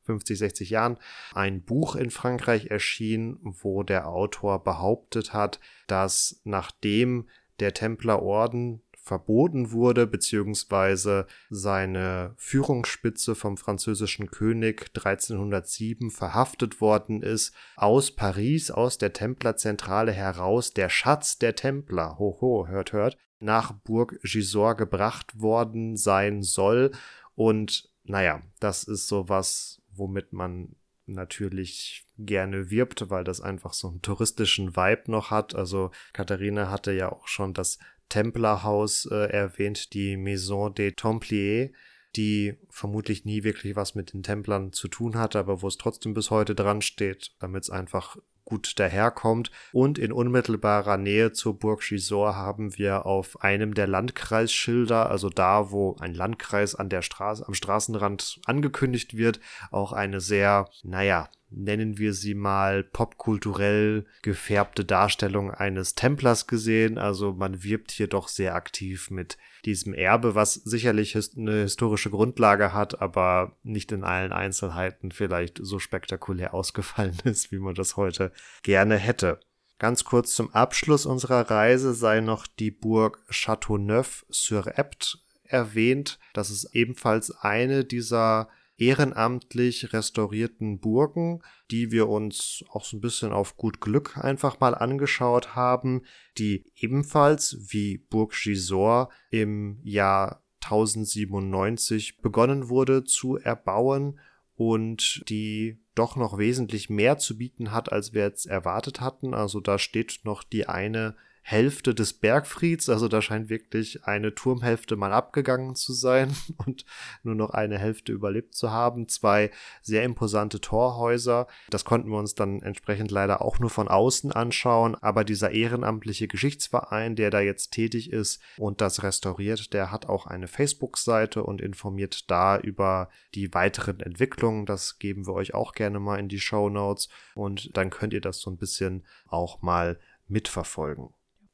50, 60 Jahren, ein Buch in Frankreich erschienen, wo der Autor behauptet hat, dass nachdem der Templerorden verboten wurde, beziehungsweise seine Führungsspitze vom französischen König 1307 verhaftet worden ist, aus Paris, aus der Templerzentrale heraus, der Schatz der Templer, hoho, hört, hört, nach Burg Gisors gebracht worden sein soll. Und naja, das ist sowas, womit man natürlich gerne wirbt, weil das einfach so einen touristischen Vibe noch hat. Also Katharina hatte ja auch schon das Templerhaus äh, erwähnt, die Maison des Templiers, die vermutlich nie wirklich was mit den Templern zu tun hatte, aber wo es trotzdem bis heute dran steht, damit es einfach gut daherkommt. Und in unmittelbarer Nähe zur Burg Gisors haben wir auf einem der Landkreisschilder, also da, wo ein Landkreis an der Straße, am Straßenrand angekündigt wird, auch eine sehr, naja, nennen wir sie mal, popkulturell gefärbte Darstellung eines Templers gesehen. Also man wirbt hier doch sehr aktiv mit diesem Erbe, was sicherlich eine historische Grundlage hat, aber nicht in allen Einzelheiten vielleicht so spektakulär ausgefallen ist, wie man das heute gerne hätte. Ganz kurz zum Abschluss unserer Reise sei noch die Burg Châteauneuf-sur-Epte erwähnt. Das ist ebenfalls eine dieser ehrenamtlich restaurierten Burgen, die wir uns auch so ein bisschen auf gut Glück einfach mal angeschaut haben, die ebenfalls wie Burg Gisors im Jahr 1097 begonnen wurde zu erbauen und die doch noch wesentlich mehr zu bieten hat, als wir jetzt erwartet hatten. Also da steht noch die eine Hälfte des Bergfrieds. Also da scheint wirklich eine Turmhälfte mal abgegangen zu sein und nur noch eine Hälfte überlebt zu haben. Zwei sehr imposante Torhäuser. Das konnten wir uns dann entsprechend leider auch nur von außen anschauen. Aber dieser ehrenamtliche Geschichtsverein, der da jetzt tätig ist und das restauriert, der hat auch eine Facebook-Seite und informiert da über die weiteren Entwicklungen. Das geben wir euch auch gerne mal in die Show Notes und dann könnt ihr das so ein bisschen auch mal mitverfolgen.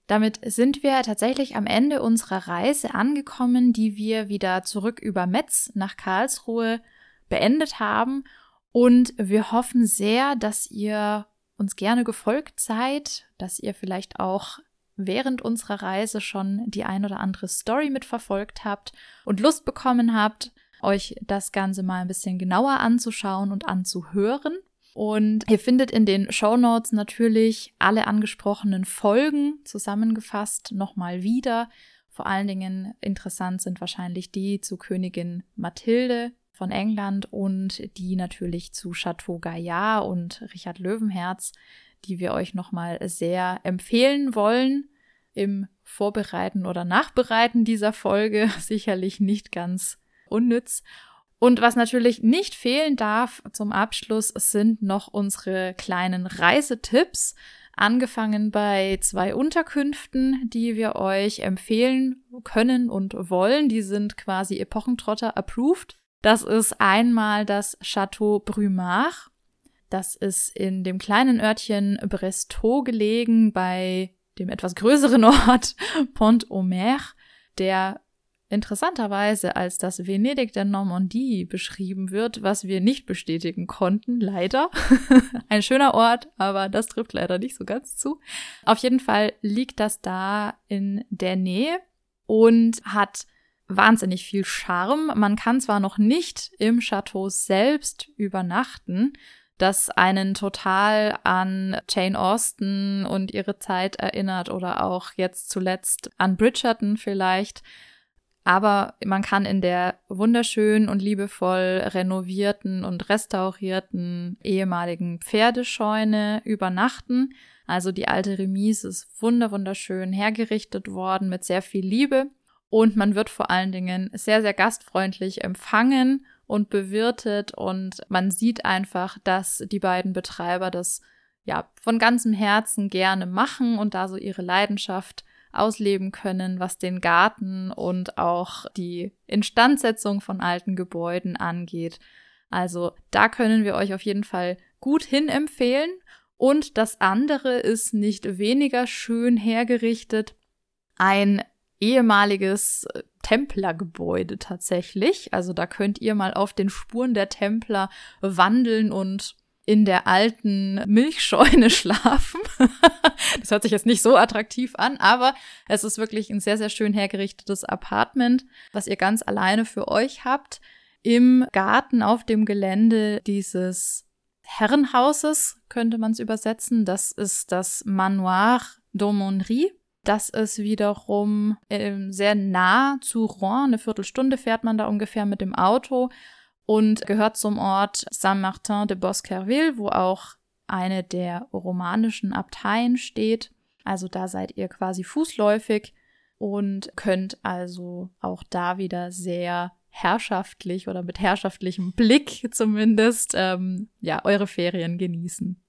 Damit sind wir tatsächlich am Ende unserer Reise angekommen, die wir wieder zurück über Metz nach Karlsruhe beendet haben. Und wir hoffen sehr, dass ihr uns gerne gefolgt seid, dass ihr vielleicht auch während unserer Reise schon die ein oder andere Story mitverfolgt habt und Lust bekommen habt, euch das Ganze mal ein bisschen genauer anzuschauen und anzuhören. Und ihr findet in den Show Notes natürlich alle angesprochenen Folgen zusammengefasst nochmal wieder. Vor allen Dingen interessant sind wahrscheinlich die zu Königin Mathilde von England und die natürlich zu Chateau Gaillard und Richard Löwenherz, die wir euch nochmal sehr empfehlen wollen im Vorbereiten oder Nachbereiten dieser Folge. Sicherlich nicht ganz unnütz. Und was natürlich nicht fehlen darf zum Abschluss sind noch unsere kleinen Reisetipps, angefangen bei zwei Unterkünften, die wir euch empfehlen können und wollen. Die sind quasi Epochentrotter approved. Das ist einmal das Chateau Brumard. Das ist in dem kleinen Örtchen Brestow gelegen bei dem etwas größeren Ort Pont-Omer, der interessanterweise als das Venedig der Normandie beschrieben wird, was wir nicht bestätigen konnten, leider. Ein schöner Ort, aber das trifft leider nicht so ganz zu. Auf jeden Fall liegt das da in der Nähe und hat wahnsinnig viel Charme. Man kann zwar noch nicht im Chateau selbst übernachten, das einen total an Jane Austen und ihre Zeit erinnert oder auch jetzt zuletzt an Bridgerton vielleicht. Aber man kann in der wunderschönen und liebevoll renovierten und restaurierten ehemaligen Pferdescheune übernachten. Also die alte Remise ist wunderschön hergerichtet worden mit sehr viel Liebe. Und man wird vor allen Dingen sehr, sehr gastfreundlich empfangen und bewirtet. Und man sieht einfach, dass die beiden Betreiber das ja von ganzem Herzen gerne machen und da so ihre Leidenschaft ausleben können, was den Garten und auch die Instandsetzung von alten Gebäuden angeht. Also da können wir euch auf jeden Fall gut hin empfehlen. Und das andere ist nicht weniger schön hergerichtet. Ein ehemaliges äh, Templergebäude tatsächlich. Also da könnt ihr mal auf den Spuren der Templer wandeln und in der alten Milchscheune schlafen. das hört sich jetzt nicht so attraktiv an, aber es ist wirklich ein sehr, sehr schön hergerichtetes Apartment, was ihr ganz alleine für euch habt. Im Garten auf dem Gelände dieses Herrenhauses könnte man es übersetzen. Das ist das Manoir d'Aumônerie. Das ist wiederum äh, sehr nah zu Rouen. Eine Viertelstunde fährt man da ungefähr mit dem Auto und gehört zum Ort Saint-Martin de Bosquerville, wo auch eine der romanischen Abteien steht. Also da seid ihr quasi fußläufig und könnt also auch da wieder sehr herrschaftlich oder mit herrschaftlichem Blick zumindest ähm, ja eure Ferien genießen.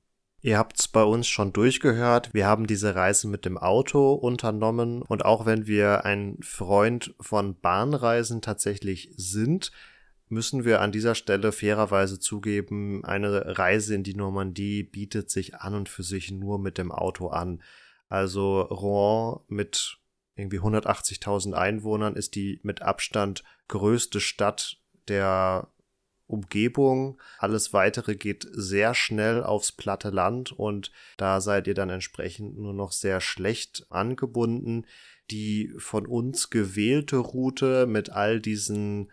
Ihr habt's bei uns schon durchgehört. Wir haben diese Reise mit dem Auto unternommen und auch wenn wir ein Freund von Bahnreisen tatsächlich sind, müssen wir an dieser Stelle fairerweise zugeben, eine Reise in die Normandie bietet sich an und für sich nur mit dem Auto an. Also Rouen mit irgendwie 180.000 Einwohnern ist die mit Abstand größte Stadt der Umgebung. Alles weitere geht sehr schnell aufs platte Land und da seid ihr dann entsprechend nur noch sehr schlecht angebunden. Die von uns gewählte Route mit all diesen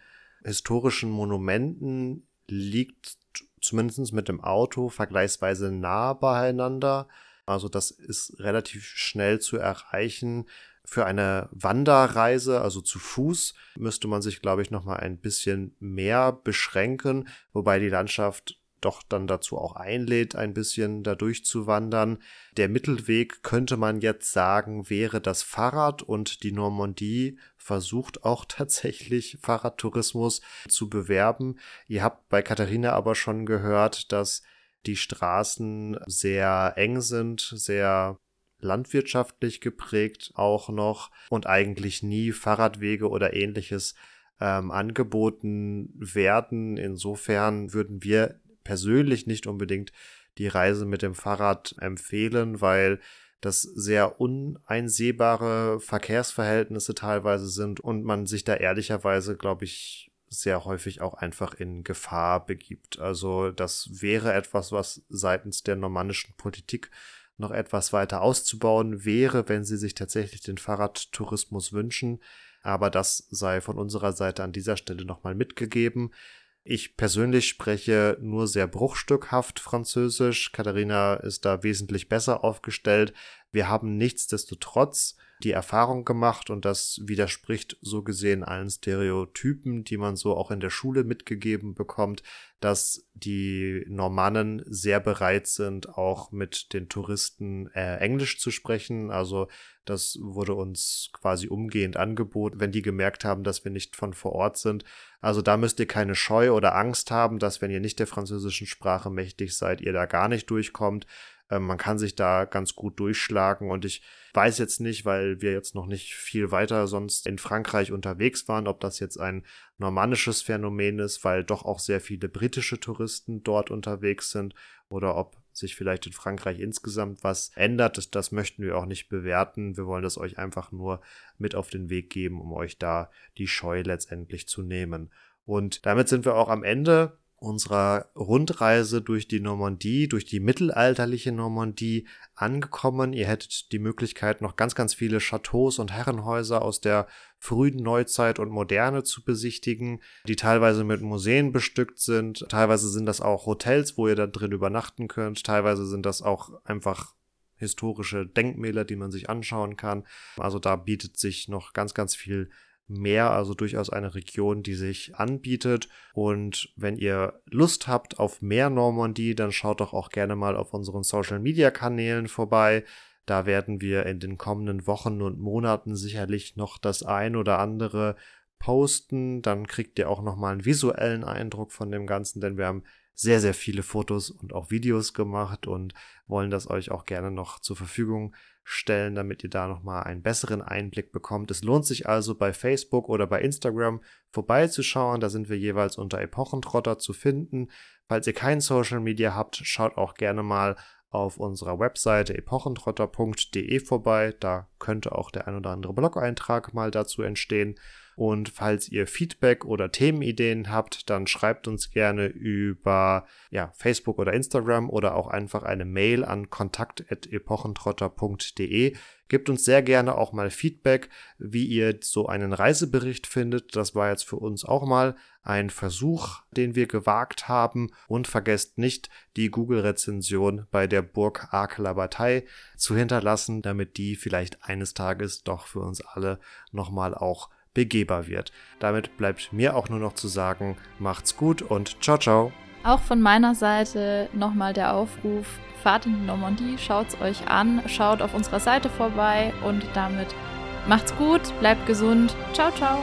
historischen Monumenten liegt zumindest mit dem Auto vergleichsweise nah beieinander. Also das ist relativ schnell zu erreichen. Für eine Wanderreise, also zu Fuß, müsste man sich, glaube ich, noch mal ein bisschen mehr beschränken, wobei die Landschaft doch dann dazu auch einlädt, ein bisschen da durchzuwandern. Der Mittelweg könnte man jetzt sagen, wäre das Fahrrad und die Normandie versucht auch tatsächlich Fahrradtourismus zu bewerben. Ihr habt bei Katharina aber schon gehört, dass die Straßen sehr eng sind, sehr landwirtschaftlich geprägt auch noch und eigentlich nie Fahrradwege oder ähnliches ähm, angeboten werden. Insofern würden wir persönlich nicht unbedingt die Reise mit dem Fahrrad empfehlen, weil das sehr uneinsehbare Verkehrsverhältnisse teilweise sind und man sich da ehrlicherweise, glaube ich, sehr häufig auch einfach in Gefahr begibt. Also das wäre etwas, was seitens der normannischen Politik noch etwas weiter auszubauen wäre, wenn sie sich tatsächlich den Fahrradtourismus wünschen. Aber das sei von unserer Seite an dieser Stelle nochmal mitgegeben. Ich persönlich spreche nur sehr bruchstückhaft Französisch. Katharina ist da wesentlich besser aufgestellt. Wir haben nichtsdestotrotz die Erfahrung gemacht und das widerspricht so gesehen allen Stereotypen, die man so auch in der Schule mitgegeben bekommt, dass die Normannen sehr bereit sind, auch mit den Touristen äh, Englisch zu sprechen. Also das wurde uns quasi umgehend angeboten, wenn die gemerkt haben, dass wir nicht von vor Ort sind. Also da müsst ihr keine Scheu oder Angst haben, dass wenn ihr nicht der französischen Sprache mächtig seid, ihr da gar nicht durchkommt. Ähm, man kann sich da ganz gut durchschlagen und ich weiß jetzt nicht, weil wir jetzt noch nicht viel weiter sonst in Frankreich unterwegs waren, ob das jetzt ein normannisches Phänomen ist, weil doch auch sehr viele britische Touristen dort unterwegs sind oder ob sich vielleicht in Frankreich insgesamt was ändert. Das, das möchten wir auch nicht bewerten. Wir wollen das euch einfach nur mit auf den Weg geben, um euch da die Scheu letztendlich zu nehmen. Und damit sind wir auch am Ende unserer Rundreise durch die Normandie, durch die mittelalterliche Normandie angekommen. Ihr hättet die Möglichkeit, noch ganz, ganz viele Chateaus und Herrenhäuser aus der frühen Neuzeit und Moderne zu besichtigen, die teilweise mit Museen bestückt sind. Teilweise sind das auch Hotels, wo ihr da drin übernachten könnt. Teilweise sind das auch einfach historische Denkmäler, die man sich anschauen kann. Also da bietet sich noch ganz, ganz viel mehr, also durchaus eine Region, die sich anbietet. Und wenn ihr Lust habt auf mehr Normandie, dann schaut doch auch gerne mal auf unseren Social Media Kanälen vorbei. Da werden wir in den kommenden Wochen und Monaten sicherlich noch das ein oder andere posten. Dann kriegt ihr auch noch mal einen visuellen Eindruck von dem Ganzen, denn wir haben sehr, sehr viele Fotos und auch Videos gemacht und wollen das euch auch gerne noch zur Verfügung stellen, damit ihr da nochmal einen besseren Einblick bekommt. Es lohnt sich also bei Facebook oder bei Instagram vorbeizuschauen. Da sind wir jeweils unter Epochentrotter zu finden. Falls ihr kein Social Media habt, schaut auch gerne mal auf unserer Webseite epochentrotter.de vorbei. Da könnte auch der ein oder andere Blog-Eintrag mal dazu entstehen. Und falls ihr Feedback oder Themenideen habt, dann schreibt uns gerne über ja, Facebook oder Instagram oder auch einfach eine Mail an kontakt.epochentrotter.de. Gebt uns sehr gerne auch mal Feedback, wie ihr so einen Reisebericht findet. Das war jetzt für uns auch mal ein Versuch, den wir gewagt haben. Und vergesst nicht, die Google-Rezension bei der Burg Arkelabatei zu hinterlassen, damit die vielleicht eines Tages doch für uns alle nochmal auch begehbar wird. Damit bleibt mir auch nur noch zu sagen, macht's gut und ciao, ciao. Auch von meiner Seite nochmal der Aufruf, fahrt in die Normandie, schaut's euch an, schaut auf unserer Seite vorbei und damit macht's gut, bleibt gesund. Ciao, ciao.